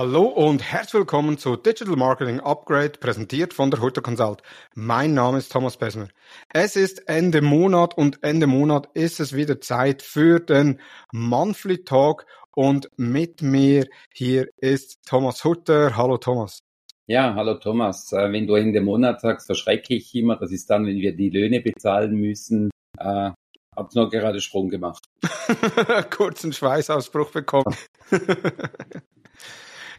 Hallo und herzlich willkommen zu Digital Marketing Upgrade, präsentiert von der Hutter Consult. Mein Name ist Thomas Besmer. Es ist Ende Monat und Ende Monat ist es wieder Zeit für den Monthly Talk und mit mir hier ist Thomas Hutter. Hallo Thomas. Ja, hallo Thomas. Äh, wenn du Ende Monat sagst, verschrecke ich immer. Das ist dann, wenn wir die Löhne bezahlen müssen. Äh, hab nur gerade Sprung gemacht. Kurzen Schweißausbruch bekommen.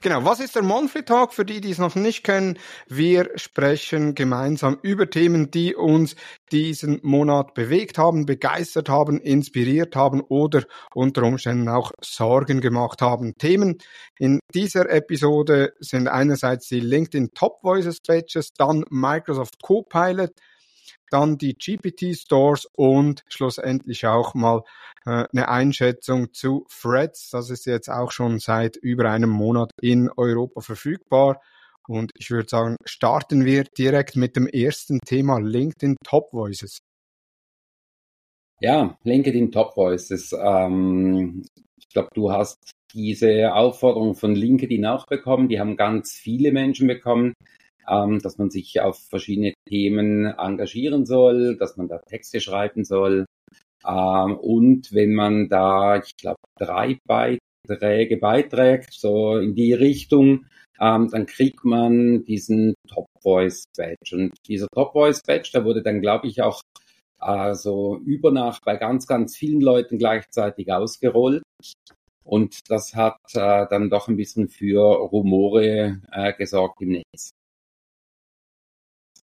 Genau, was ist der Monthly Talk für die, die es noch nicht kennen? Wir sprechen gemeinsam über Themen, die uns diesen Monat bewegt haben, begeistert haben, inspiriert haben oder unter Umständen auch Sorgen gemacht haben. Themen in dieser Episode sind einerseits die LinkedIn Top Voices Badges, dann Microsoft Copilot, dann die GPT-Stores und schlussendlich auch mal äh, eine Einschätzung zu Threads. Das ist jetzt auch schon seit über einem Monat in Europa verfügbar. Und ich würde sagen, starten wir direkt mit dem ersten Thema LinkedIn Top Voices. Ja, LinkedIn Top Voices. Ähm, ich glaube, du hast diese Aufforderung von LinkedIn auch bekommen. Die haben ganz viele Menschen bekommen ähm, dass man sich auf verschiedene Themen engagieren soll, dass man da Texte schreiben soll. Ähm, und wenn man da, ich glaube, drei Beiträge beiträgt, so in die Richtung, ähm, dann kriegt man diesen Top Voice Badge. Und dieser Top Voice Badge, der wurde dann, glaube ich, auch äh, so über Nacht bei ganz, ganz vielen Leuten gleichzeitig ausgerollt. Und das hat äh, dann doch ein bisschen für Rumore äh, gesorgt im Netz.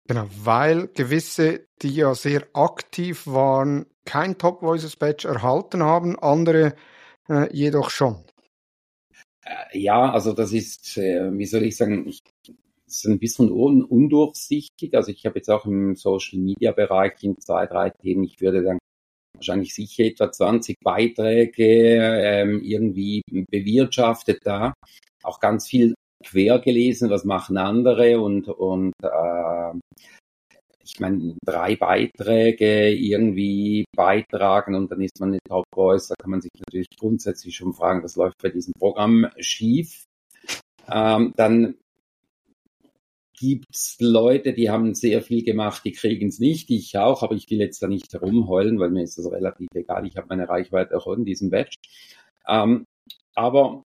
Genau, weil gewisse, die ja sehr aktiv waren, kein Top Voices Badge erhalten haben, andere äh, jedoch schon. Äh, ja, also das ist, äh, wie soll ich sagen, ich, ist ein bisschen un undurchsichtig. Also ich habe jetzt auch im Social Media Bereich in zwei, drei Themen, ich würde dann wahrscheinlich sicher etwa 20 Beiträge ähm, irgendwie bewirtschaftet da. Auch ganz viel quer gelesen, was machen andere und, und äh, ich meine, drei Beiträge irgendwie beitragen und dann ist man eine Top Voice, da kann man sich natürlich grundsätzlich schon fragen, was läuft bei diesem Programm schief. Ähm, dann gibt's Leute, die haben sehr viel gemacht, die kriegen es nicht, ich auch, aber ich will jetzt da nicht herumheulen, weil mir ist das relativ egal, ich habe meine Reichweite auch in diesem Badge. Ähm, aber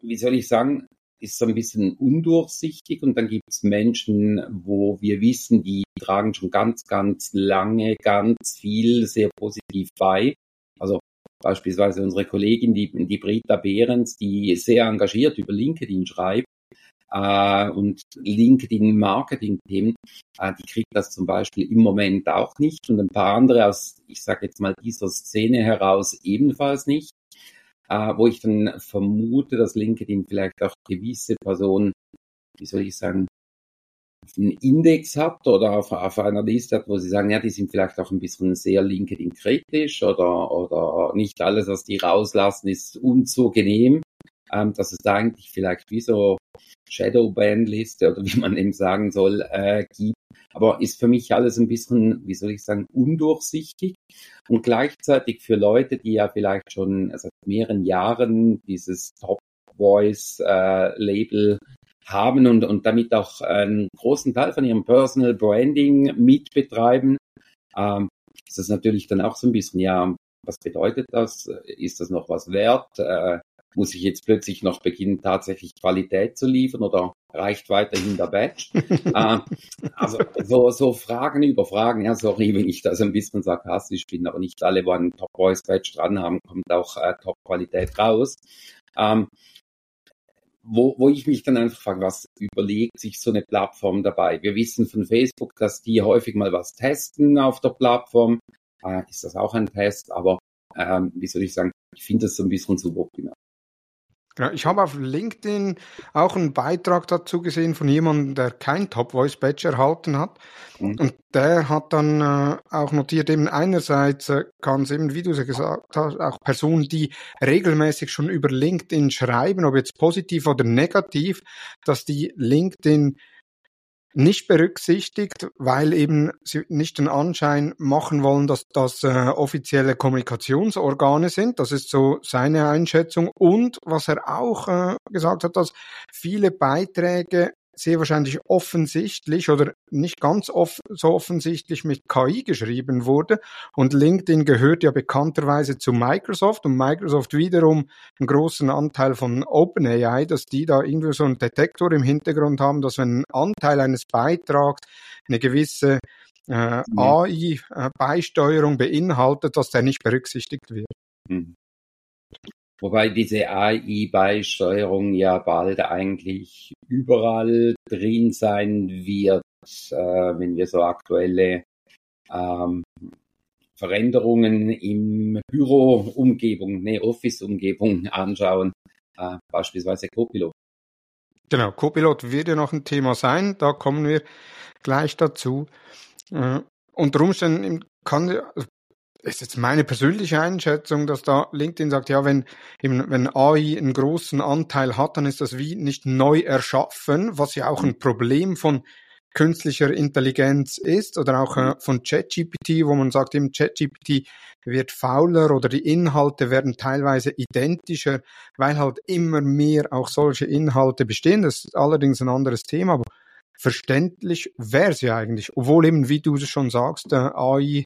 wie soll ich sagen, ist so ein bisschen undurchsichtig und dann gibt es Menschen, wo wir wissen, die tragen schon ganz, ganz lange ganz viel sehr positiv bei. Also beispielsweise unsere Kollegin, die, die Brita Behrens, die sehr engagiert über LinkedIn schreibt äh, und LinkedIn-Marketing-Themen, äh, die kriegt das zum Beispiel im Moment auch nicht und ein paar andere aus, ich sage jetzt mal, dieser Szene heraus ebenfalls nicht äh, wo ich dann vermute, dass LinkedIn vielleicht auch gewisse Personen, wie soll ich sagen, einen Index hat oder auf, auf einer Liste hat, wo sie sagen, ja, die sind vielleicht auch ein bisschen sehr LinkedIn kritisch oder, oder nicht alles, was die rauslassen, ist unzugenehm. Ähm, dass es da eigentlich vielleicht wie so Shadowban-Liste oder wie man eben sagen soll, äh, gibt, aber ist für mich alles ein bisschen, wie soll ich sagen, undurchsichtig und gleichzeitig für Leute, die ja vielleicht schon seit mehreren Jahren dieses Top Voice äh, Label haben und, und damit auch einen großen Teil von ihrem Personal Branding mitbetreiben, ähm, ist das natürlich dann auch so ein bisschen, ja, was bedeutet das? Ist das noch was wert? Äh, muss ich jetzt plötzlich noch beginnen, tatsächlich Qualität zu liefern oder reicht weiterhin der Badge? äh, also so, so Fragen über Fragen. Ja, sorry, wenn ich da so ein bisschen sarkastisch bin, aber nicht alle, wo einen Top Voice Badge dran haben, kommt auch äh, Top Qualität raus. Ähm, wo, wo ich mich dann einfach frage, was überlegt sich so eine Plattform dabei? Wir wissen von Facebook, dass die häufig mal was testen auf der Plattform. Äh, ist das auch ein Test? Aber ähm, wie soll ich sagen, ich finde das so ein bisschen suboptimal. Genau, ich habe auf LinkedIn auch einen Beitrag dazu gesehen von jemandem, der kein Top Voice Badge erhalten hat. Mhm. Und der hat dann äh, auch notiert, eben einerseits äh, kann es eben, wie du es gesagt hast, auch Personen, die regelmäßig schon über LinkedIn schreiben, ob jetzt positiv oder negativ, dass die LinkedIn nicht berücksichtigt, weil eben sie nicht den Anschein machen wollen, dass das äh, offizielle Kommunikationsorgane sind. Das ist so seine Einschätzung. Und was er auch äh, gesagt hat, dass viele Beiträge sehr wahrscheinlich offensichtlich oder nicht ganz off so offensichtlich mit KI geschrieben wurde. Und LinkedIn gehört ja bekannterweise zu Microsoft und Microsoft wiederum einen großen Anteil von OpenAI, dass die da irgendwie so einen Detektor im Hintergrund haben, dass wenn ein Anteil eines Beitrags eine gewisse äh, mhm. AI-Beisteuerung beinhaltet, dass der nicht berücksichtigt wird. Mhm. Wobei diese AI-Beisteuerung ja bald eigentlich überall drin sein wird, äh, wenn wir so aktuelle ähm, Veränderungen im Büro-Umgebung, ne, Office-Umgebung anschauen, äh, beispielsweise Copilot. Genau, Copilot wird ja noch ein Thema sein, da kommen wir gleich dazu. Äh, unter Umständen kann, ist jetzt meine persönliche Einschätzung, dass da LinkedIn sagt, ja, wenn, wenn AI einen großen Anteil hat, dann ist das wie nicht neu erschaffen, was ja auch ein Problem von künstlicher Intelligenz ist oder auch äh, von ChatGPT, wo man sagt, im ChatGPT wird fauler oder die Inhalte werden teilweise identischer, weil halt immer mehr auch solche Inhalte bestehen. Das ist allerdings ein anderes Thema, aber verständlich wäre ja eigentlich, obwohl eben, wie du es schon sagst, äh, AI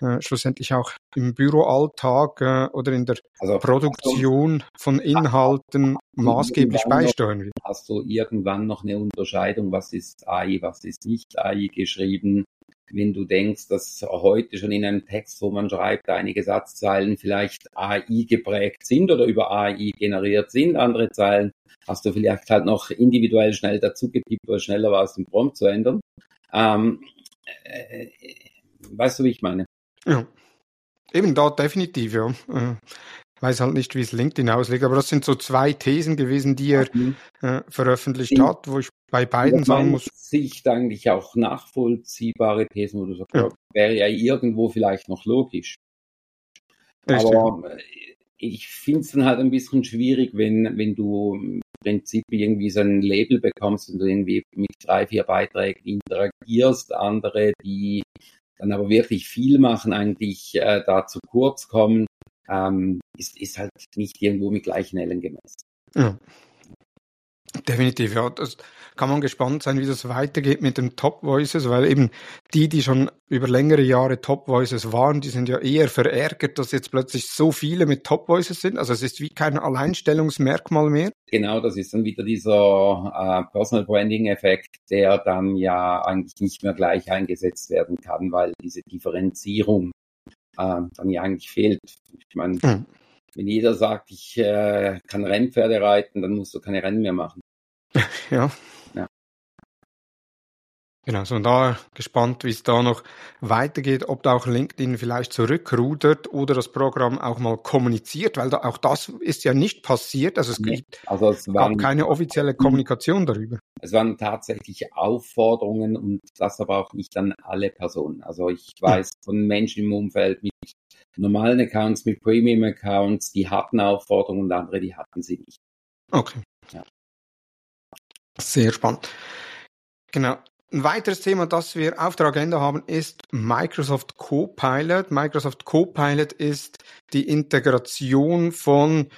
äh, schlussendlich auch im Büroalltag äh, oder in der also, Produktion von Inhalten maßgeblich beisteuern wird. Hast du irgendwann noch eine Unterscheidung, was ist AI, was ist nicht AI geschrieben? Wenn du denkst, dass heute schon in einem Text, wo man schreibt, einige Satzzeilen vielleicht AI geprägt sind oder über AI generiert sind, andere Zeilen hast du vielleicht halt noch individuell schnell dazu getippt, weil schneller war es, den Prompt zu ändern. Ähm, äh, weißt du, wie ich meine? Ja. Eben da definitiv, ja. Äh, weiß halt nicht, wie es LinkedIn auslegt, aber das sind so zwei Thesen gewesen, die er mhm. äh, veröffentlicht In, hat, wo ich bei beiden sagen muss. Sicht eigentlich auch nachvollziehbare Thesen, wo du sagst, ja. wäre ja irgendwo vielleicht noch logisch. Richtig. Aber äh, ich finde es dann halt ein bisschen schwierig, wenn, wenn du im Prinzip irgendwie so ein Label bekommst und du irgendwie mit drei, vier Beiträgen interagierst, andere, die dann aber wirklich viel machen, eigentlich äh, da zu kurz kommen, ähm, ist, ist halt nicht irgendwo mit gleichen Ellen gemessen. Ja. Definitiv, ja. Das kann man gespannt sein, wie das weitergeht mit den Top Voices, weil eben die, die schon über längere Jahre Top Voices waren, die sind ja eher verärgert, dass jetzt plötzlich so viele mit Top Voices sind. Also es ist wie kein Alleinstellungsmerkmal mehr. Genau, das ist dann wieder dieser äh, Personal Branding Effekt, der dann ja eigentlich nicht mehr gleich eingesetzt werden kann, weil diese Differenzierung äh, dann ja eigentlich fehlt. Ich meine, mhm. wenn jeder sagt, ich äh, kann Rennpferde reiten, dann musst du keine Rennen mehr machen. ja. ja. Genau, so da gespannt, wie es da noch weitergeht, ob da auch LinkedIn vielleicht zurückrudert oder das Programm auch mal kommuniziert, weil da auch das ist ja nicht passiert. Also es gibt also es waren, gab keine offizielle Kommunikation darüber. Es waren tatsächlich Aufforderungen und das aber auch nicht an alle Personen. Also ich weiß von Menschen im Umfeld mit normalen Accounts, mit Premium-Accounts, die hatten Aufforderungen und andere, die hatten sie nicht. Okay. Ja. Sehr spannend. Genau. Ein weiteres Thema, das wir auf der Agenda haben, ist Microsoft Copilot. Microsoft Copilot ist die Integration von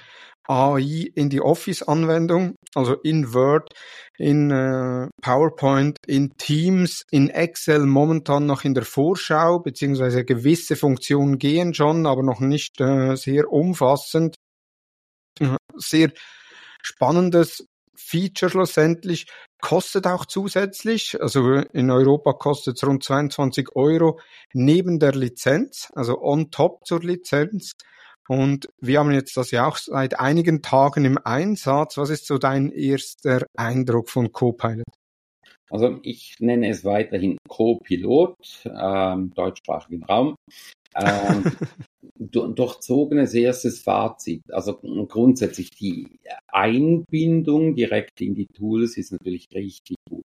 AI in die Office-Anwendung, also in Word, in äh, PowerPoint, in Teams, in Excel momentan noch in der Vorschau, beziehungsweise gewisse Funktionen gehen schon, aber noch nicht äh, sehr umfassend. Sehr spannendes Feature schlussendlich, kostet auch zusätzlich, also in Europa kostet es rund 22 Euro neben der Lizenz, also on top zur Lizenz. Und wir haben jetzt das ja auch seit einigen Tagen im Einsatz. Was ist so dein erster Eindruck von Copilot? Also ich nenne es weiterhin Co-Pilot, ähm, deutschsprachigen Raum. Ähm, durchzogenes erstes Fazit. Also grundsätzlich die Einbindung direkt in die Tools ist natürlich richtig gut.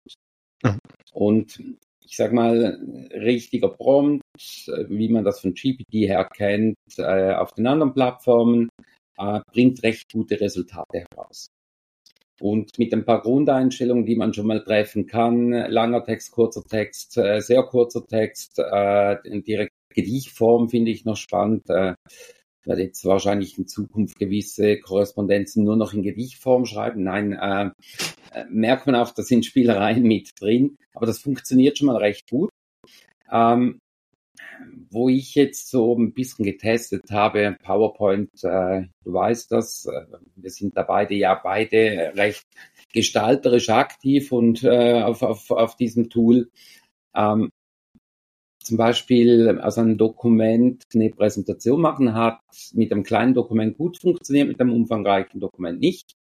Mhm. Und ich sag mal, richtiger Prompt, wie man das von GPT her kennt, äh, auf den anderen Plattformen, äh, bringt recht gute Resultate heraus. Und mit ein paar Grundeinstellungen, die man schon mal treffen kann, langer Text, kurzer Text, äh, sehr kurzer Text, äh, direkt Gedichtform finde ich noch spannend. Äh, werde jetzt wahrscheinlich in Zukunft gewisse Korrespondenzen nur noch in Gedichtform schreiben. Nein, äh, äh, merkt man auch, da sind Spielereien mit drin, aber das funktioniert schon mal recht gut. Ähm, wo ich jetzt so ein bisschen getestet habe, PowerPoint, äh, du weißt das, äh, wir sind da beide ja beide recht gestalterisch aktiv und äh, auf, auf, auf diesem Tool. Ähm, zum Beispiel aus einem Dokument eine Präsentation machen hat mit einem kleinen Dokument gut funktioniert, mit einem umfangreichen Dokument nicht.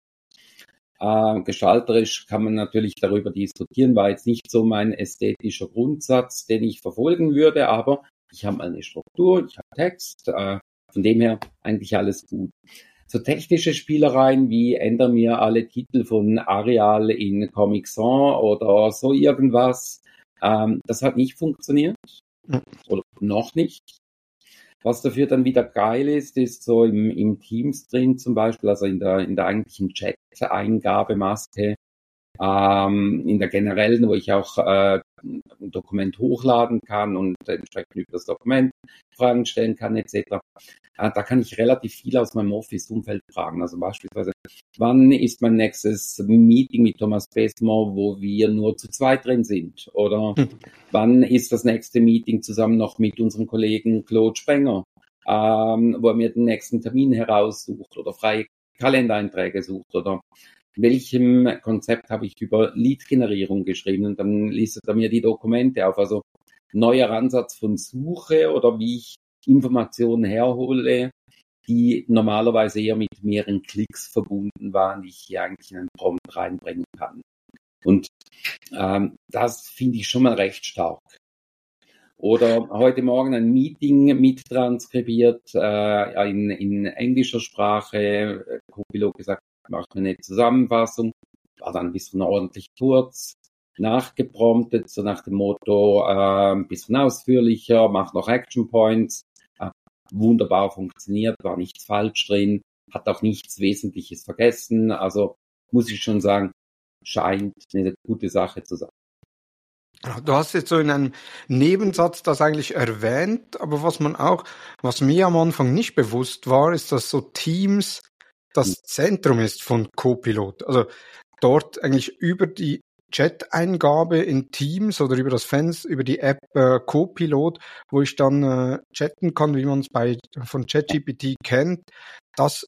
Gestalterisch kann man natürlich darüber diskutieren, war jetzt nicht so mein ästhetischer Grundsatz, den ich verfolgen würde, aber ich habe eine Struktur, ich habe Text, äh, von dem her eigentlich alles gut. So technische Spielereien wie ändere mir alle Titel von Arial in Comic Sans oder so irgendwas, ähm, das hat nicht funktioniert. Oder noch nicht. Was dafür dann wieder geil ist, ist so im, im Teams drin zum Beispiel, also in der, in der eigentlichen Chat-Eingabemaske, ähm, in der generellen, wo ich auch äh, ein Dokument hochladen kann und entsprechend über das Dokument Fragen stellen kann etc. Äh, da kann ich relativ viel aus meinem Office-Umfeld fragen. Also beispielsweise, wann ist mein nächstes Meeting mit Thomas Besmo, wo wir nur zu zweit drin sind? Oder hm. wann ist das nächste Meeting zusammen noch mit unserem Kollegen Claude Spenger, ähm, wo er mir den nächsten Termin heraussucht oder freie Kalendereinträge sucht oder welchem Konzept habe ich über Lead-Generierung geschrieben und dann listet er mir die Dokumente auf. Also neuer Ansatz von Suche oder wie ich Informationen herhole, die normalerweise eher mit mehreren Klicks verbunden waren, die ich hier eigentlich in einen Prompt reinbringen kann. Und ähm, das finde ich schon mal recht stark. Oder heute Morgen ein Meeting mittranskribiert äh, in, in englischer Sprache, Copilot gesagt, macht eine Zusammenfassung, war dann ein bisschen ordentlich kurz, nachgepromptet, so nach dem Motto, äh, ein bisschen ausführlicher, macht noch Action Points, äh, wunderbar funktioniert, war nichts falsch drin, hat auch nichts Wesentliches vergessen, also muss ich schon sagen, scheint eine gute Sache zu sein. Du hast jetzt so in einem Nebensatz das eigentlich erwähnt, aber was man auch, was mir am Anfang nicht bewusst war, ist, dass so Teams das Zentrum ist von Copilot. Also dort eigentlich über die Chat-Eingabe in Teams oder über das Fans, über die App äh, Copilot, wo ich dann äh, chatten kann, wie man es bei von ChatGPT kennt. Das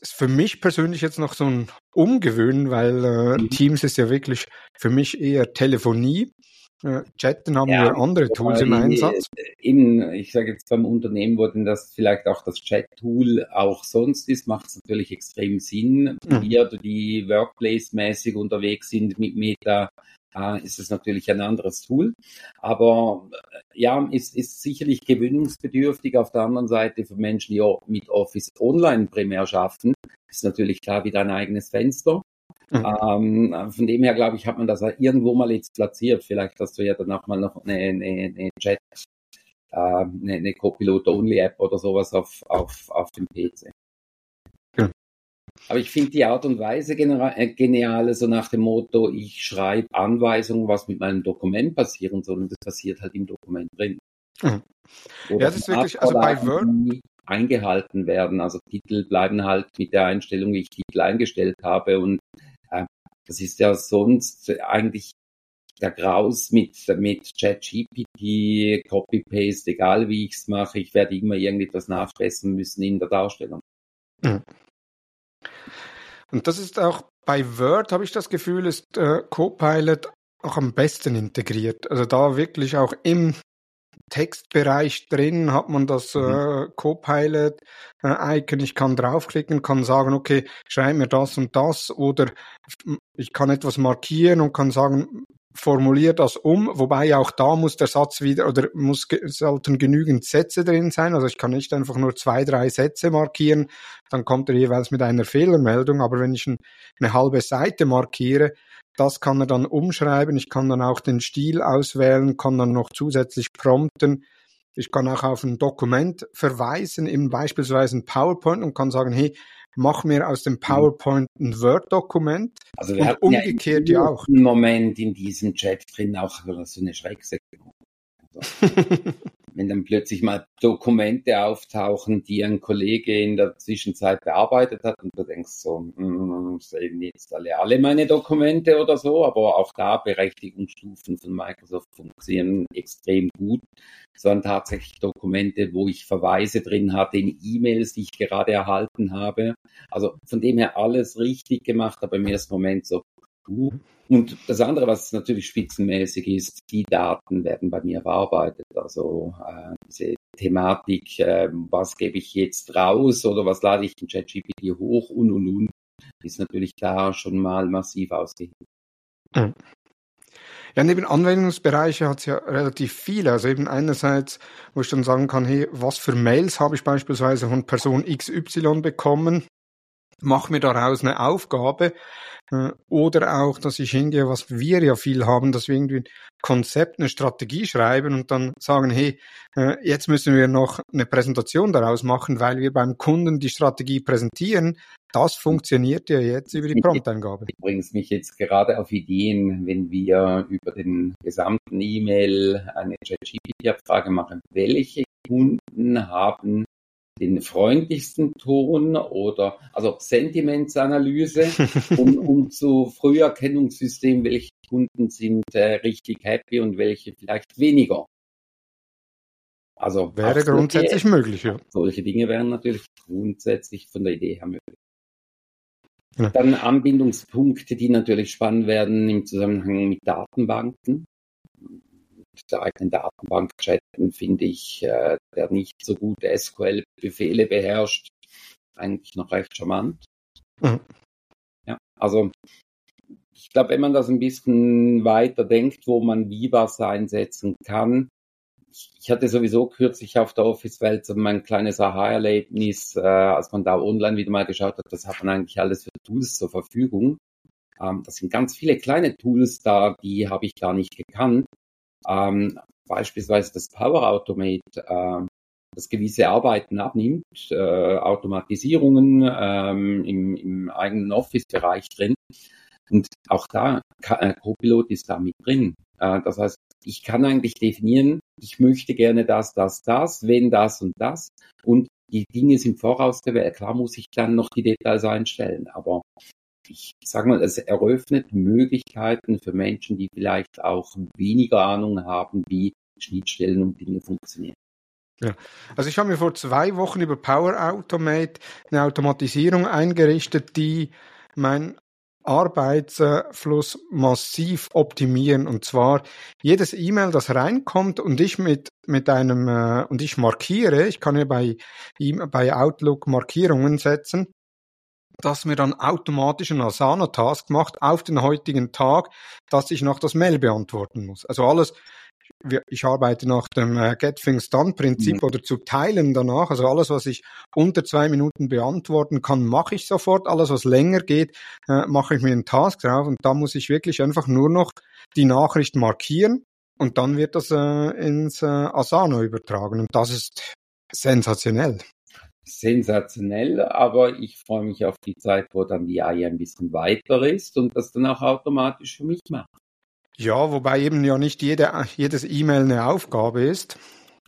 ist für mich persönlich jetzt noch so ein Umgewöhnen, weil äh, mhm. Teams ist ja wirklich für mich eher Telefonie. Äh, chatten haben ja, wir andere Tools im Einsatz. In, ich sage jetzt beim Unternehmen, wo denn das vielleicht auch das Chat-Tool auch sonst ist, macht es natürlich extrem Sinn. Mhm. Wir, die Workplace-mäßig unterwegs sind mit Meta, äh, ist es natürlich ein anderes Tool. Aber äh, ja, ist, ist sicherlich gewöhnungsbedürftig. Auf der anderen Seite für Menschen, die mit Office Online primär schaffen, ist natürlich klar wieder ein eigenes Fenster. Mhm. Ähm, von dem her, glaube ich, hat man das irgendwo mal jetzt platziert. Vielleicht hast du ja dann auch mal noch eine, eine, eine Chat, äh, eine, eine Copilot-Only-App oder sowas auf, auf, auf dem PC. Ja. Aber ich finde die Art und Weise äh, genial, so nach dem Motto, ich schreibe Anweisungen, was mit meinem Dokument passieren soll und das passiert halt im Dokument drin. Mhm. ja, das ist wirklich, also bei Word eingehalten werden. Also Titel bleiben halt mit der Einstellung, wie ich Titel eingestellt habe und das ist ja sonst eigentlich der Graus mit, mit ChatGPT, Copy-Paste, egal wie ich es mache, ich werde immer irgendetwas nachbessern müssen in der Darstellung. Mhm. Und das ist auch bei Word, habe ich das Gefühl, ist äh, Copilot auch am besten integriert. Also da wirklich auch im Textbereich drin hat man das mhm. äh, Copilot-Icon. Äh, ich kann draufklicken, kann sagen, okay, schreib mir das und das oder ich kann etwas markieren und kann sagen, formulier das um, wobei auch da muss der Satz wieder oder muss sollten genügend Sätze drin sein. Also ich kann nicht einfach nur zwei, drei Sätze markieren, dann kommt er jeweils mit einer Fehlermeldung. Aber wenn ich ein, eine halbe Seite markiere, das kann er dann umschreiben. Ich kann dann auch den Stil auswählen, kann dann noch zusätzlich prompten. Ich kann auch auf ein Dokument verweisen, eben beispielsweise ein PowerPoint und kann sagen, hey, mach mir aus dem mhm. PowerPoint ein Word-Dokument. Also wir und umgekehrt ja, auch. Moment in diesem Chat drin auch so eine Schrecksekunde. wenn dann plötzlich mal Dokumente auftauchen, die ein Kollege in der Zwischenzeit bearbeitet hat und du denkst so, mm, sehen jetzt alle, alle meine Dokumente oder so, aber auch da Berechtigungsstufen von Microsoft funktionieren extrem gut. Es waren tatsächlich Dokumente, wo ich Verweise drin hatte in E-Mails, die ich gerade erhalten habe. Also von dem her alles richtig gemacht, aber im ersten Moment so, und das andere, was natürlich spitzenmäßig ist, die Daten werden bei mir bearbeitet. Also äh, diese Thematik, äh, was gebe ich jetzt raus oder was lade ich in ChatGPT hoch und und und, ist natürlich da schon mal massiv ausgehebelt. Mhm. Ja, neben Anwendungsbereiche hat es ja relativ viele. Also eben einerseits, wo ich dann sagen kann, hey, was für Mails habe ich beispielsweise von Person XY bekommen? Mach mir daraus eine Aufgabe. Äh, oder auch, dass ich hingehe, was wir ja viel haben, dass wir irgendwie ein Konzept, eine Strategie schreiben und dann sagen, hey, äh, jetzt müssen wir noch eine Präsentation daraus machen, weil wir beim Kunden die Strategie präsentieren. Das funktioniert ja jetzt über die Prompteingabe. Du bringst mich jetzt gerade auf Ideen, wenn wir über den gesamten E-Mail eine ChatGPT-Abfrage machen. Welche Kunden haben den freundlichsten Ton oder also Sentimentsanalyse, um, um zu Früherkennungssystem, welche Kunden sind äh, richtig happy und welche vielleicht weniger. Also wäre grundsätzlich solche, möglich, ja. Solche Dinge wären natürlich grundsätzlich von der Idee her möglich. Ja. Dann Anbindungspunkte, die natürlich spannend werden im Zusammenhang mit Datenbanken der eigenen Datenbank chatten, finde ich, äh, der nicht so gute SQL-Befehle beherrscht, eigentlich noch recht charmant. Mhm. Ja, also ich glaube, wenn man das ein bisschen weiter denkt, wo man wie was einsetzen kann, ich hatte sowieso kürzlich auf der Office-Welt so mein kleines Aha-Erlebnis, äh, als man da online wieder mal geschaut hat, was hat man eigentlich alles für Tools zur Verfügung. Ähm, das sind ganz viele kleine Tools da, die habe ich gar nicht gekannt. Ähm, beispielsweise das Power Automate, äh, das gewisse Arbeiten abnimmt, äh, Automatisierungen ähm, im, im eigenen Office-Bereich drin. Und auch da, äh, Copilot ist da mit drin. Äh, das heißt, ich kann eigentlich definieren, ich möchte gerne das, das, das, wenn das und das. Und die Dinge sind vorausgewählt. Klar muss ich dann noch die Details einstellen, aber ich sage mal, es eröffnet Möglichkeiten für Menschen, die vielleicht auch weniger Ahnung haben, wie Schnittstellen und Dinge funktionieren. Ja. Also ich habe mir vor zwei Wochen über Power Automate eine Automatisierung eingerichtet, die mein Arbeitsfluss massiv optimieren. Und zwar jedes E-Mail, das reinkommt und ich mit, mit einem, äh, und ich markiere, ich kann ja bei, bei Outlook Markierungen setzen, dass mir dann automatisch ein Asana-Task macht auf den heutigen Tag, dass ich noch das Mail beantworten muss. Also alles, ich arbeite nach dem äh, Get Things Done Prinzip mhm. oder zu teilen danach. Also alles, was ich unter zwei Minuten beantworten kann, mache ich sofort. Alles, was länger geht, äh, mache ich mir einen Task drauf und da muss ich wirklich einfach nur noch die Nachricht markieren und dann wird das äh, ins Asana übertragen und das ist sensationell sensationell, aber ich freue mich auf die Zeit, wo dann die AI ein bisschen weiter ist und das dann auch automatisch für mich macht. Ja, wobei eben ja nicht jede, jedes E-Mail eine Aufgabe ist.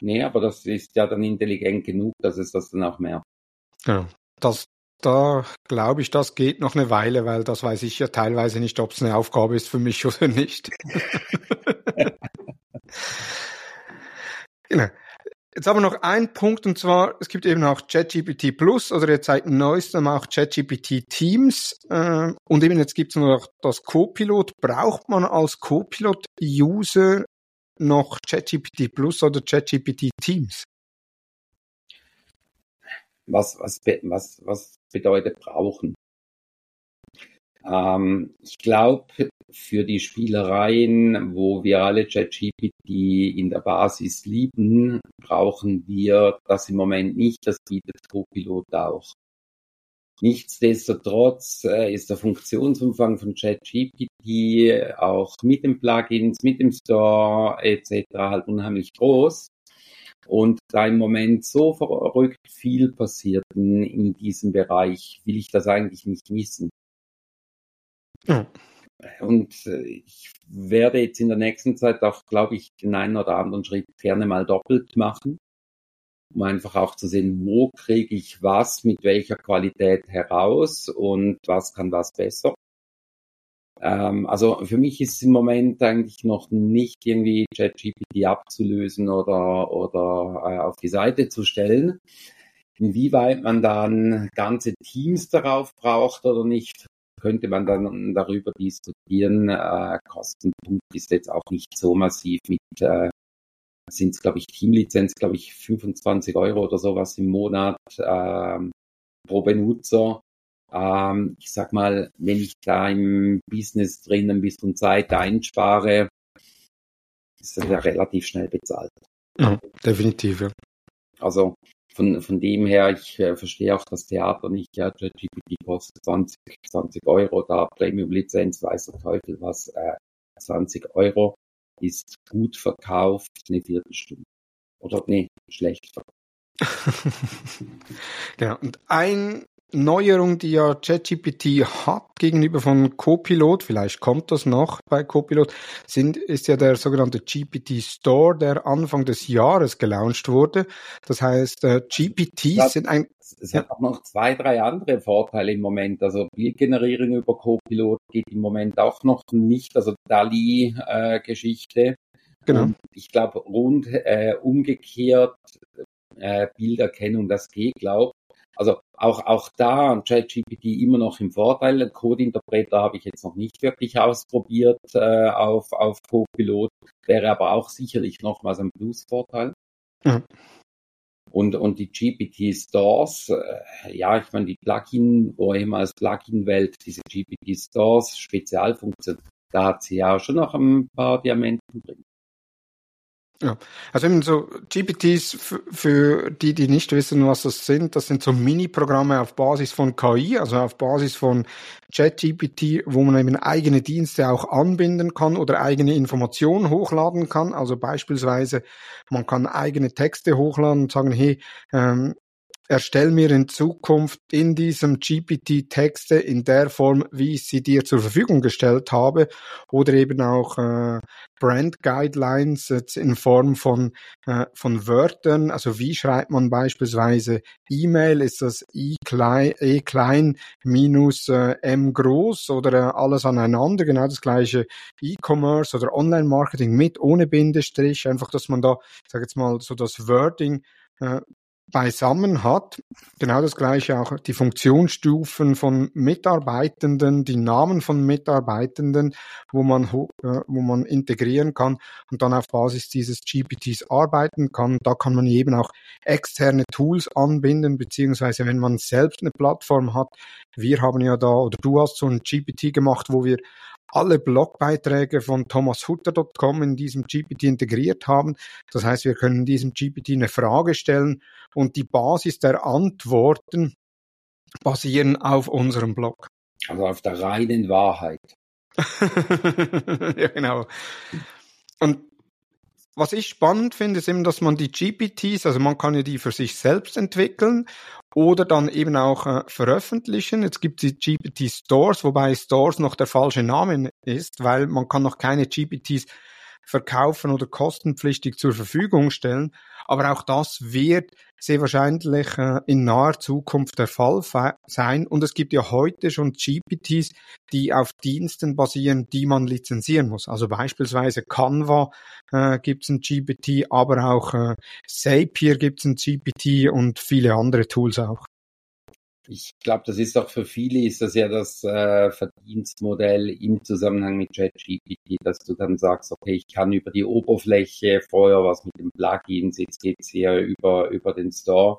Nee, aber das ist ja dann intelligent genug, dass es das dann auch merkt. Ja, das, da glaube ich, das geht noch eine Weile, weil das weiß ich ja teilweise nicht, ob es eine Aufgabe ist für mich oder nicht. genau. Jetzt aber noch ein Punkt und zwar, es gibt eben auch ChatGPT Plus oder jetzt seit neuestem auch ChatGPT Teams äh, und eben jetzt gibt es noch das Copilot. Braucht man als Copilot-User noch ChatGPT Plus oder ChatGPT Teams? Was, was, was, was bedeutet brauchen? Ähm, ich glaube, für die Spielereien, wo wir alle ChatGPT in der Basis lieben, brauchen wir das im Moment nicht. Das bietet Copilot auch. Nichtsdestotrotz äh, ist der Funktionsumfang von ChatGPT auch mit den Plugins, mit dem Store etc. halt unheimlich groß. Und da im Moment so verrückt viel passiert in, in diesem Bereich, will ich das eigentlich nicht missen. Und äh, ich werde jetzt in der nächsten Zeit auch, glaube ich, den einen oder anderen Schritt gerne mal doppelt machen, um einfach auch zu sehen, wo kriege ich was mit welcher Qualität heraus und was kann was besser. Ähm, also für mich ist im Moment eigentlich noch nicht irgendwie ChatGPT abzulösen oder, oder äh, auf die Seite zu stellen. Inwieweit man dann ganze Teams darauf braucht oder nicht, könnte man dann darüber diskutieren. Äh, Kostenpunkt ist jetzt auch nicht so massiv mit, äh, sind es, glaube ich, Teamlizenz, glaube ich, 25 Euro oder sowas im Monat äh, pro Benutzer. Ähm, ich sag mal, wenn ich da im Business drin ein bisschen Zeit einspare, ist das ja relativ schnell bezahlt. Ja, definitiv, ja. Also von, von dem her, ich äh, verstehe auch das Theater nicht, ja, ChatGPT kostet 20, 20 Euro, da Premium-Lizenz, weiß der Teufel was, äh, 20 Euro ist gut verkauft, eine Viertelstunde. Oder nee, schlecht verkauft. genau. Und ein Neuerung, die ja ChatGPT hat gegenüber von Copilot, vielleicht kommt das noch bei Copilot, sind, ist ja der sogenannte GPT Store, der Anfang des Jahres gelauncht wurde. Das heißt, äh, GPTs das, sind ein... Es hat auch noch zwei, drei andere Vorteile im Moment. Also Bildgenerierung über Copilot geht im Moment auch noch nicht. Also DALI-Geschichte. Äh, genau. Und ich glaube, rund äh, umgekehrt äh, Bilderkennung, das geht, glaube also auch, auch da ChatGPT immer noch im Vorteil. Code-Interpreter habe ich jetzt noch nicht wirklich ausprobiert äh, auf, auf Copilot, wäre aber auch sicherlich nochmals ein Plus-Vorteil. Mhm. Und, und die GPT-Stores, äh, ja, ich meine, die Plugin, wo immer als Plugin-Welt diese GPT-Stores, Spezialfunktionen, da hat sie ja schon noch ein paar Diamanten drin. Ja, also eben so GPTs für die, die nicht wissen, was das sind, das sind so Mini-Programme auf Basis von KI, also auf Basis von ChatGPT, wo man eben eigene Dienste auch anbinden kann oder eigene Informationen hochladen kann. Also beispielsweise, man kann eigene Texte hochladen und sagen, hey, ähm, erstell mir in Zukunft in diesem GPT Texte in der Form, wie ich sie dir zur Verfügung gestellt habe, oder eben auch äh, Brand Guidelines in Form von, äh, von Wörtern. Also wie schreibt man beispielsweise E-Mail? Ist das I klein, E klein minus äh, M groß oder äh, alles aneinander? Genau das gleiche E-Commerce oder Online-Marketing mit, ohne Bindestrich. Einfach, dass man da, ich sage jetzt mal, so das Wording äh, beisammen hat. Genau das gleiche auch die Funktionsstufen von Mitarbeitenden, die Namen von Mitarbeitenden, wo man, äh, wo man integrieren kann und dann auf Basis dieses GPTs arbeiten kann. Da kann man eben auch externe Tools anbinden, beziehungsweise wenn man selbst eine Plattform hat. Wir haben ja da, oder du hast so ein GPT gemacht, wo wir alle Blogbeiträge von thomashutter.com in diesem GPT integriert haben. Das heißt, wir können diesem GPT eine Frage stellen und die Basis der Antworten basieren auf unserem Blog. Also auf der reinen Wahrheit. ja, genau. Und was ich spannend finde, ist eben, dass man die GPTs, also man kann ja die für sich selbst entwickeln oder dann eben auch äh, veröffentlichen. Jetzt gibt es die GPT Stores, wobei Stores noch der falsche Name ist, weil man kann noch keine GPTs verkaufen oder kostenpflichtig zur Verfügung stellen. Aber auch das wird sehr wahrscheinlich äh, in naher Zukunft der Fall sein. Und es gibt ja heute schon GPTs, die auf Diensten basieren, die man lizenzieren muss. Also beispielsweise Canva äh, gibt es ein GPT, aber auch äh, Zapier gibt es ein GPT und viele andere Tools auch. Ich glaube, das ist auch für viele ist das ja das äh, Verdienstmodell im Zusammenhang mit ChatGPT, dass du dann sagst, okay, ich kann über die Oberfläche vorher was mit den Plugins, jetzt geht's hier über über den Store,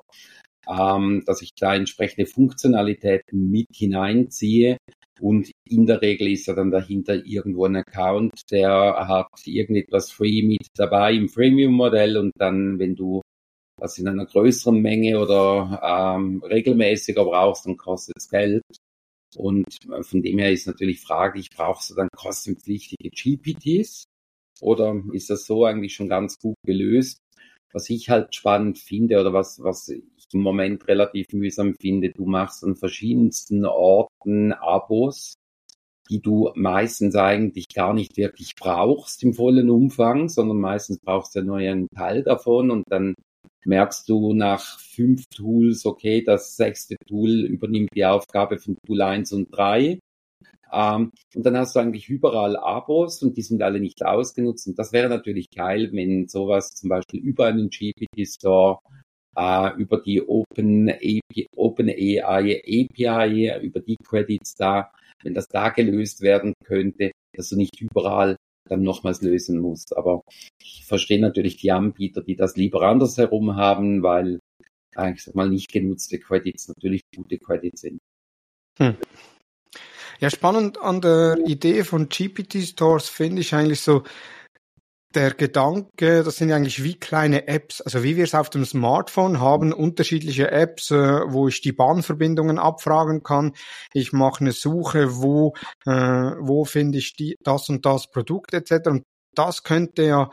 ähm, dass ich da entsprechende Funktionalitäten mit hineinziehe. Und in der Regel ist ja dann dahinter irgendwo ein Account, der hat irgendetwas free mit dabei im Freemium-Modell. Und dann, wenn du das in einer größeren Menge oder ähm, regelmäßiger brauchst, dann kostet es Geld. Und von dem her ist natürlich fraglich, brauchst du dann kostenpflichtige GPTs oder ist das so eigentlich schon ganz gut gelöst? was ich halt spannend finde oder was, was ich im Moment relativ mühsam finde, du machst an verschiedensten Orten Abos, die du meistens eigentlich gar nicht wirklich brauchst im vollen Umfang, sondern meistens brauchst du nur einen Teil davon und dann merkst du nach fünf Tools, okay, das sechste Tool übernimmt die Aufgabe von Tool 1 und 3. Ähm, und dann hast du eigentlich überall Abos und die sind alle nicht ausgenutzt. Und das wäre natürlich geil, wenn sowas zum Beispiel über einen GPT Store, äh, über die Open, API, Open AI API, über die Credits da, wenn das da gelöst werden könnte, dass du nicht überall dann nochmals lösen musst. Aber ich verstehe natürlich die Anbieter, die das lieber andersherum haben, weil ich sag mal nicht genutzte Credits natürlich gute Credits sind. Hm. Ja, spannend an der Idee von GPT-Stores finde ich eigentlich so der Gedanke, das sind eigentlich wie kleine Apps, also wie wir es auf dem Smartphone haben, unterschiedliche Apps, äh, wo ich die Bahnverbindungen abfragen kann. Ich mache eine Suche, wo, äh, wo finde ich die, das und das Produkt etc. Und das könnte ja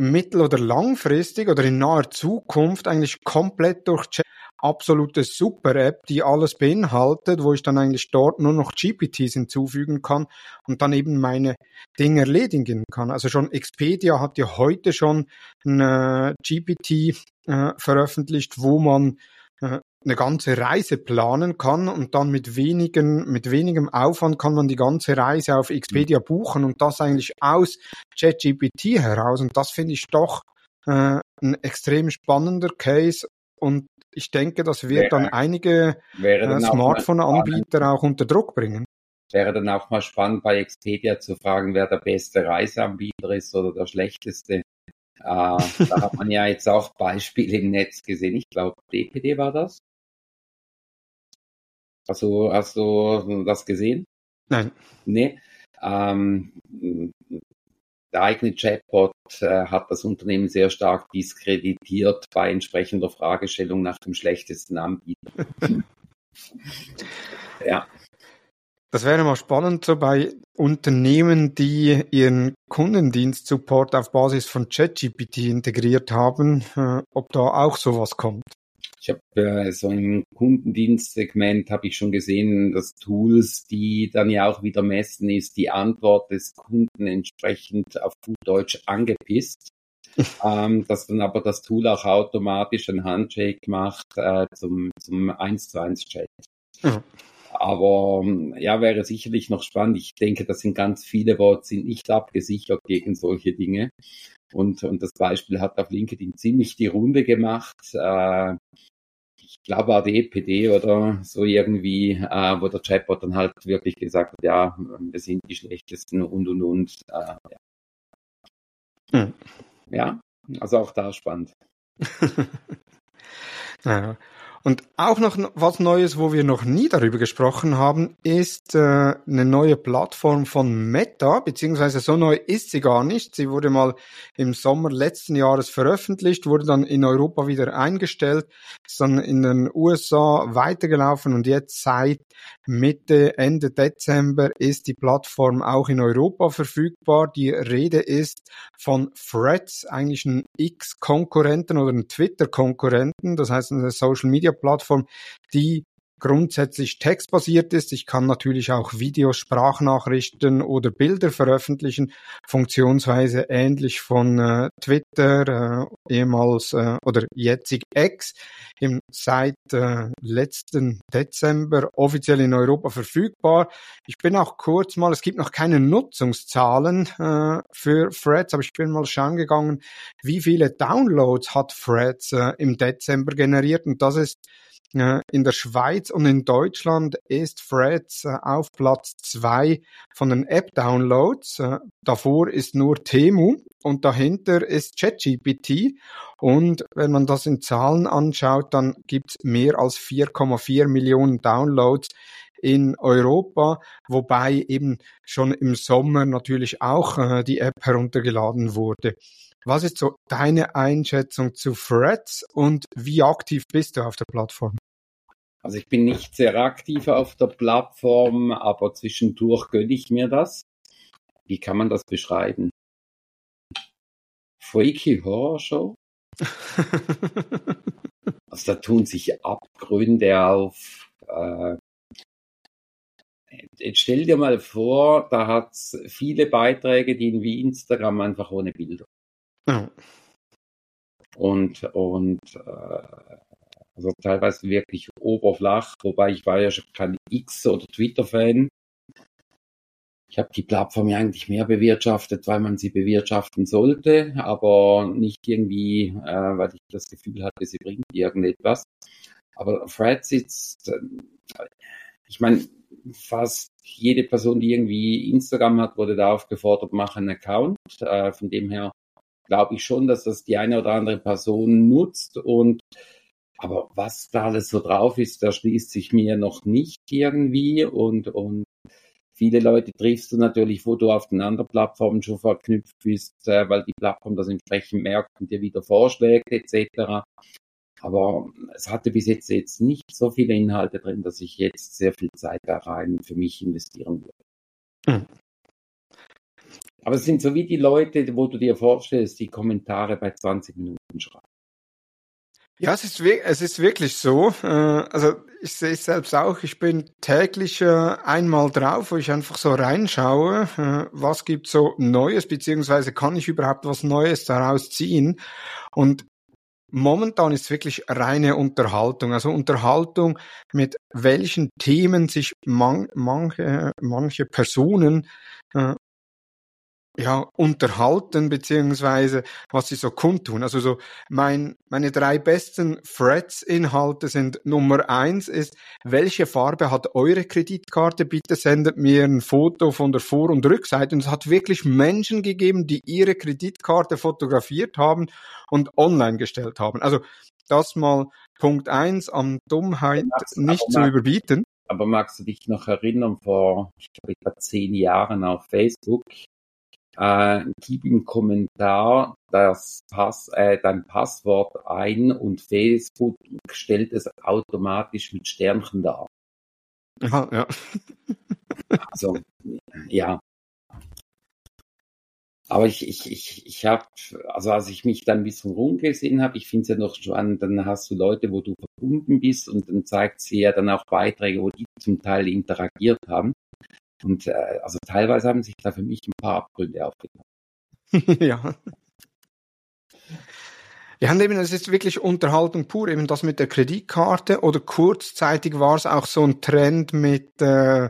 mittel- oder langfristig oder in naher Zukunft eigentlich komplett durch absolute Super-App, die alles beinhaltet, wo ich dann eigentlich dort nur noch GPTs hinzufügen kann und dann eben meine Dinge erledigen kann. Also schon Expedia hat ja heute schon eine GPT äh, veröffentlicht, wo man äh, eine ganze Reise planen kann und dann mit wenigen, mit wenigem Aufwand kann man die ganze Reise auf Expedia buchen und das eigentlich aus ChatGPT heraus. Und das finde ich doch äh, ein extrem spannender Case und ich denke, das wird wäre, dann einige äh, Smartphone-Anbieter auch unter Druck bringen. Wäre dann auch mal spannend bei Expedia zu fragen, wer der beste Reiseanbieter ist oder der schlechteste. Äh, da hat man ja jetzt auch Beispiele im Netz gesehen. Ich glaube, DPD war das. Hast du, hast du das gesehen? Nein. Nee. Ähm, der eigene Chatbot äh, hat das Unternehmen sehr stark diskreditiert bei entsprechender Fragestellung nach dem schlechtesten Anbieter. ja. Das wäre mal spannend, so bei Unternehmen, die ihren Kundendienst-Support auf Basis von ChatGPT integriert haben, äh, ob da auch sowas kommt. Ich habe äh, so im Kundendienstsegment habe ich schon gesehen, dass Tools, die dann ja auch wieder messen, ist die Antwort des Kunden entsprechend auf gut Deutsch angepisst. ähm, dass dann aber das Tool auch automatisch ein Handshake macht äh, zum, zum 1 zu 1 Chat. Mhm. Aber ja, wäre sicherlich noch spannend. Ich denke, das sind ganz viele Worte, sind nicht abgesichert gegen solche Dinge. Und, und das Beispiel hat auf LinkedIn ziemlich die Runde gemacht. Äh, ich glaube, war die EPD oder so irgendwie, äh, wo der Chatbot dann halt wirklich gesagt hat, ja, wir sind die schlechtesten und und und. Äh, ja. Hm. ja, also auch da spannend. ja. Und auch noch was Neues, wo wir noch nie darüber gesprochen haben, ist äh, eine neue Plattform von Meta, beziehungsweise so neu ist sie gar nicht. Sie wurde mal im Sommer letzten Jahres veröffentlicht, wurde dann in Europa wieder eingestellt, ist dann in den USA weitergelaufen und jetzt seit Mitte, Ende Dezember ist die Plattform auch in Europa verfügbar. Die Rede ist von Threads, eigentlich ein X-Konkurrenten oder ein Twitter-Konkurrenten, das heißt eine Social Media Media-Plattform, die grundsätzlich textbasiert ist. Ich kann natürlich auch Videos, Sprachnachrichten oder Bilder veröffentlichen, funktionsweise ähnlich von äh, Twitter, äh, ehemals äh, oder jetzig X, im, seit äh, letzten Dezember offiziell in Europa verfügbar. Ich bin auch kurz mal, es gibt noch keine Nutzungszahlen äh, für Threads, aber ich bin mal schauen gegangen, wie viele Downloads hat Threads äh, im Dezember generiert und das ist in der Schweiz und in Deutschland ist Threads äh, auf Platz zwei von den App-Downloads. Äh, davor ist nur Temu und dahinter ist ChatGPT. Und wenn man das in Zahlen anschaut, dann gibt's mehr als 4,4 Millionen Downloads in Europa, wobei eben schon im Sommer natürlich auch äh, die App heruntergeladen wurde. Was ist so deine Einschätzung zu Threads und wie aktiv bist du auf der Plattform? Also ich bin nicht sehr aktiv auf der Plattform, aber zwischendurch gönne ich mir das. Wie kann man das beschreiben? Freaky Horror Show? also da tun sich Abgründe auf. Äh, jetzt stell dir mal vor, da hat es viele Beiträge, die wie Instagram einfach ohne Bilder. Und, und äh, also teilweise wirklich oberflach, wobei ich war ja schon kein X- oder Twitter-Fan. Ich habe die Plattform ja eigentlich mehr bewirtschaftet, weil man sie bewirtschaften sollte, aber nicht irgendwie, äh, weil ich das Gefühl hatte, sie bringt irgendetwas. Aber Threads ist, äh, ich meine, fast jede Person, die irgendwie Instagram hat, wurde da aufgefordert, mach einen Account. Äh, von dem her glaube ich schon, dass das die eine oder andere Person nutzt und aber was da alles so drauf ist, da schließt sich mir noch nicht irgendwie und, und viele Leute triffst du natürlich, wo du auf den anderen Plattformen schon verknüpft bist, äh, weil die Plattform das entsprechend merkt und dir wieder vorschlägt etc. Aber es hatte bis jetzt jetzt nicht so viele Inhalte drin, dass ich jetzt sehr viel Zeit da rein für mich investieren würde. Aber es sind so wie die Leute, wo du dir vorstellst, die Kommentare bei 20 Minuten schreiben. Ja, es ist, es ist wirklich so. Äh, also ich sehe es selbst auch. Ich bin täglich äh, einmal drauf, wo ich einfach so reinschaue, äh, was gibt so Neues, beziehungsweise kann ich überhaupt was Neues daraus ziehen. Und momentan ist wirklich reine Unterhaltung. Also Unterhaltung, mit welchen Themen sich man, manche, manche Personen ja, unterhalten, beziehungsweise was sie so kundtun. Also so mein, meine drei besten Threads-Inhalte sind Nummer eins ist, welche Farbe hat eure Kreditkarte? Bitte sendet mir ein Foto von der Vor- und Rückseite. Und es hat wirklich Menschen gegeben, die ihre Kreditkarte fotografiert haben und online gestellt haben. Also das mal Punkt eins an Dummheit magst, nicht zu überbieten. Aber magst du dich noch erinnern, vor ich glaube, etwa zehn Jahren auf Facebook äh, gib im Kommentar das Pass, äh, dein Passwort ein und Facebook stellt es automatisch mit Sternchen dar. Aha, ja. also, ja. Aber ich, ich, ich, ich habe, also als ich mich dann ein bisschen rumgesehen habe, ich finde es ja noch spannend, dann hast du Leute, wo du verbunden bist und dann zeigt sie ja dann auch Beiträge, wo die zum Teil interagiert haben. Und äh, also teilweise haben sich da für mich ein paar Abgründe aufgetan. ja. Ja, und eben, es ist wirklich Unterhaltung pur, eben das mit der Kreditkarte oder kurzzeitig war es auch so ein Trend mit, äh,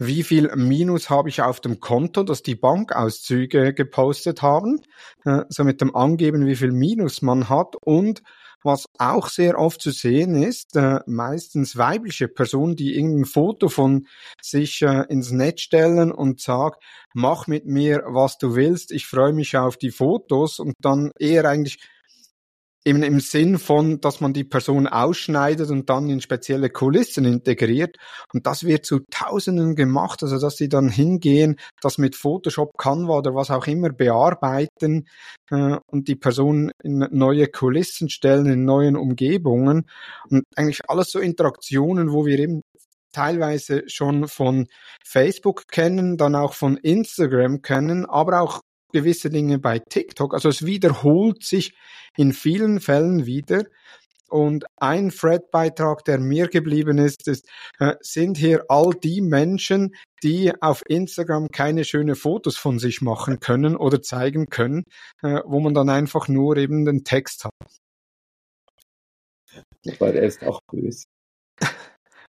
wie viel Minus habe ich auf dem Konto, dass die Bankauszüge gepostet haben, äh, so mit dem Angeben, wie viel Minus man hat und was auch sehr oft zu sehen ist, äh, meistens weibliche Personen, die irgendein Foto von sich äh, ins Netz stellen und sagen, mach mit mir, was du willst, ich freue mich auf die Fotos. Und dann eher eigentlich eben im Sinn von, dass man die Person ausschneidet und dann in spezielle Kulissen integriert. Und das wird zu Tausenden gemacht, also dass sie dann hingehen, das mit Photoshop, Canva oder was auch immer bearbeiten äh, und die Person in neue Kulissen stellen, in neuen Umgebungen. Und eigentlich alles so Interaktionen, wo wir eben teilweise schon von Facebook kennen, dann auch von Instagram kennen, aber auch gewisse Dinge bei TikTok. Also es wiederholt sich in vielen Fällen wieder. Und ein Thread-Beitrag, der mir geblieben ist, ist, äh, sind hier all die Menschen, die auf Instagram keine schönen Fotos von sich machen können oder zeigen können, äh, wo man dann einfach nur eben den Text hat. Wobei der ist auch böse.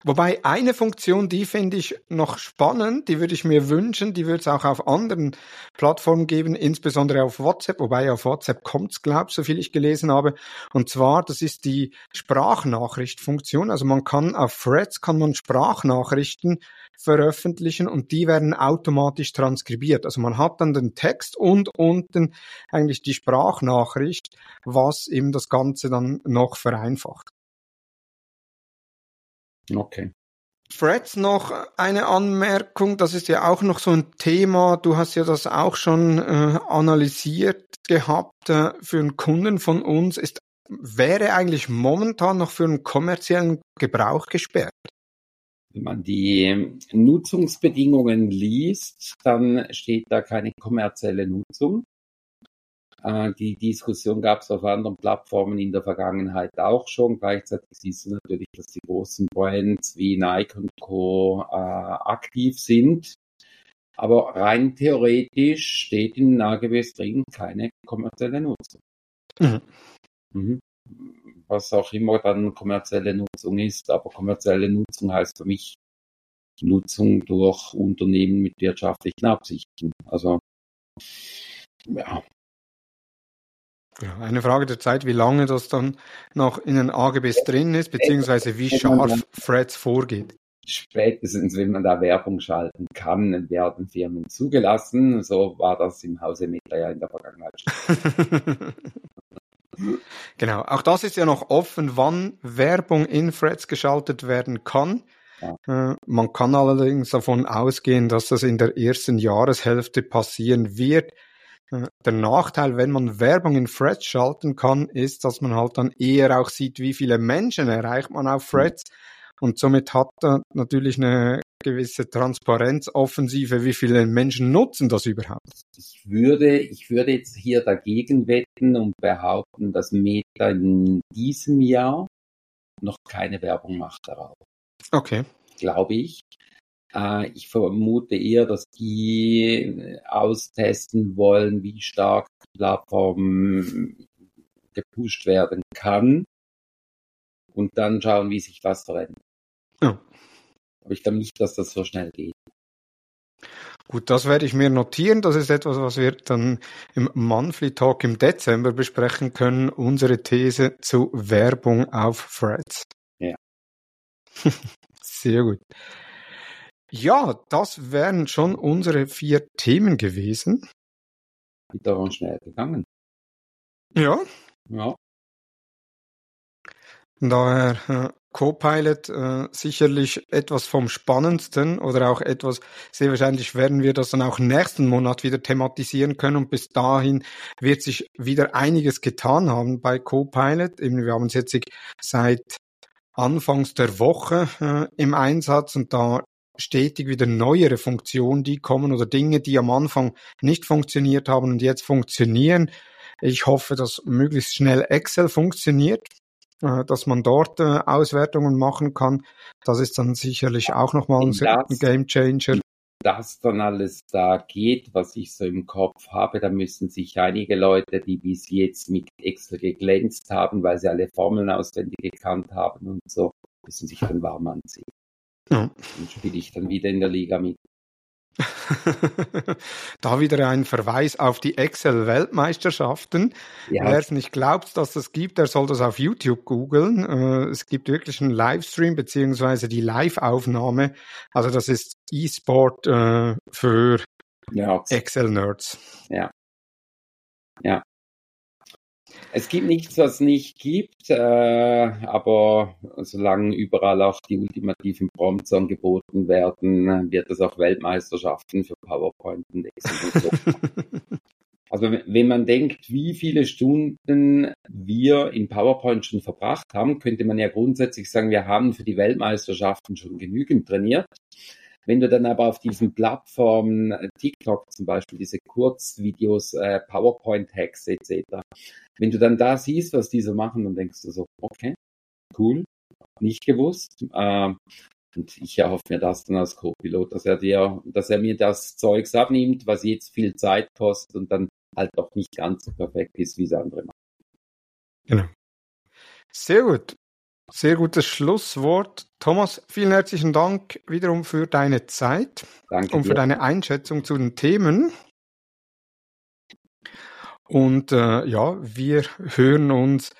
Wobei eine Funktion, die finde ich noch spannend, die würde ich mir wünschen, die würde es auch auf anderen Plattformen geben, insbesondere auf WhatsApp, wobei auf WhatsApp kommt es, glaube ich, so viel ich gelesen habe. Und zwar, das ist die Sprachnachrichtfunktion. Also man kann auf Threads kann man Sprachnachrichten veröffentlichen und die werden automatisch transkribiert. Also man hat dann den Text und unten eigentlich die Sprachnachricht, was eben das Ganze dann noch vereinfacht. Okay. Threads noch eine Anmerkung, das ist ja auch noch so ein Thema, du hast ja das auch schon äh, analysiert gehabt, äh, für einen Kunden von uns ist, wäre eigentlich momentan noch für einen kommerziellen Gebrauch gesperrt. Wenn man die Nutzungsbedingungen liest, dann steht da keine kommerzielle Nutzung. Äh, die Diskussion gab es auf anderen Plattformen in der Vergangenheit auch schon. Gleichzeitig siehst du natürlich, dass die großen Brands wie Nike und Co. Äh, aktiv sind. Aber rein theoretisch steht in den AGBs drin keine kommerzielle Nutzung. Mhm. Mhm. Was auch immer dann kommerzielle Nutzung ist, aber kommerzielle Nutzung heißt für mich Nutzung durch Unternehmen mit wirtschaftlichen Absichten. Also ja, ja, eine Frage der Zeit, wie lange das dann noch in den AGBs drin ist, beziehungsweise wie scharf Threads vorgeht. Spätestens, wenn man da Werbung schalten kann, werden Firmen zugelassen. So war das im Hause Meta ja in der Vergangenheit. genau, auch das ist ja noch offen, wann Werbung in Threads geschaltet werden kann. Ja. Äh, man kann allerdings davon ausgehen, dass das in der ersten Jahreshälfte passieren wird. Der Nachteil, wenn man Werbung in Threads schalten kann, ist, dass man halt dann eher auch sieht, wie viele Menschen erreicht man auf Threads. Und somit hat er natürlich eine gewisse Transparenzoffensive, wie viele Menschen nutzen das überhaupt. Ich würde, ich würde jetzt hier dagegen wetten und behaupten, dass Meta in diesem Jahr noch keine Werbung macht darauf. Okay. Glaube ich. Äh, ich vermute eher, dass die austesten wollen, wie stark die Plattform gepusht werden kann und dann schauen, wie sich was verändert. Ja. Aber ich glaube nicht, dass das so schnell geht. Gut, das werde ich mir notieren. Das ist etwas, was wir dann im Monthly Talk im Dezember besprechen können. Unsere These zu Werbung auf Threads. Ja. Sehr gut. Ja, das wären schon unsere vier Themen gewesen. Da waren schnell gegangen. Ja. Ja. Daher äh, Copilot äh, sicherlich etwas vom Spannendsten oder auch etwas, sehr wahrscheinlich werden wir das dann auch nächsten Monat wieder thematisieren können und bis dahin wird sich wieder einiges getan haben bei Copilot. Eben, wir haben es jetzt seit Anfangs der Woche äh, im Einsatz und da stetig wieder neuere Funktionen, die kommen oder Dinge, die am Anfang nicht funktioniert haben und jetzt funktionieren. Ich hoffe, dass möglichst schnell Excel funktioniert, äh, dass man dort äh, Auswertungen machen kann. Das ist dann sicherlich auch nochmal ein, ein Game Changer. Das dann alles da geht, was ich so im Kopf habe, da müssen sich einige Leute, die bis jetzt mit Excel geglänzt haben, weil sie alle Formeln auswendig gekannt haben und so, müssen sich dann warm anziehen. Ja. Dann spiele ich dann wieder in der Liga mit. da wieder ein Verweis auf die Excel-Weltmeisterschaften. Ja. Wer es nicht glaubt, dass das gibt, der soll das auf YouTube googeln. Äh, es gibt wirklich einen Livestream beziehungsweise die Live-Aufnahme. Also das ist E-Sport äh, für ja. Excel-Nerds. Ja. Ja. Es gibt nichts, was nicht gibt, äh, aber solange überall auch die ultimativen Prompts angeboten werden, wird es auch Weltmeisterschaften für PowerPoint und Excel und so. Also wenn man denkt, wie viele Stunden wir in PowerPoint schon verbracht haben, könnte man ja grundsätzlich sagen, wir haben für die Weltmeisterschaften schon genügend trainiert. Wenn du dann aber auf diesen Plattformen, äh, TikTok zum Beispiel, diese Kurzvideos, äh, PowerPoint-Hacks etc., wenn du dann da siehst, was diese machen, dann denkst du so, okay, cool, nicht gewusst. Äh, und ich erhoffe mir das dann als Co-Pilot, dass er dir, dass er mir das Zeugs abnimmt, was jetzt viel Zeit kostet und dann halt auch nicht ganz so perfekt ist, wie es andere machen. Genau. Sehr gut. Sehr gutes Schlusswort. Thomas, vielen herzlichen Dank wiederum für deine Zeit Danke und für dir. deine Einschätzung zu den Themen. Und äh, ja, wir hören uns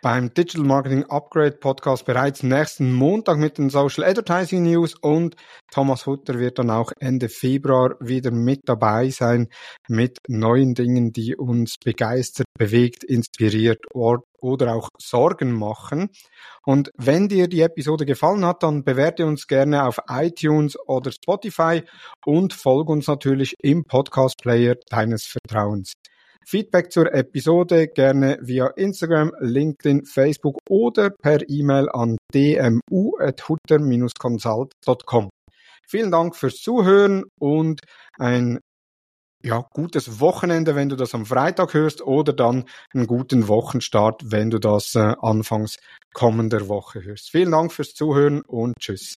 beim Digital Marketing Upgrade Podcast bereits nächsten Montag mit den Social Advertising News und Thomas Hutter wird dann auch Ende Februar wieder mit dabei sein mit neuen Dingen, die uns begeistert, bewegt, inspiriert oder auch Sorgen machen. Und wenn dir die Episode gefallen hat, dann bewerte uns gerne auf iTunes oder Spotify und folge uns natürlich im Podcast Player deines Vertrauens. Feedback zur Episode gerne via Instagram, LinkedIn, Facebook oder per E-Mail an dmu.hutter-consult.com. Vielen Dank fürs Zuhören und ein ja, gutes Wochenende, wenn du das am Freitag hörst, oder dann einen guten Wochenstart, wenn du das äh, anfangs kommender Woche hörst. Vielen Dank fürs Zuhören und tschüss.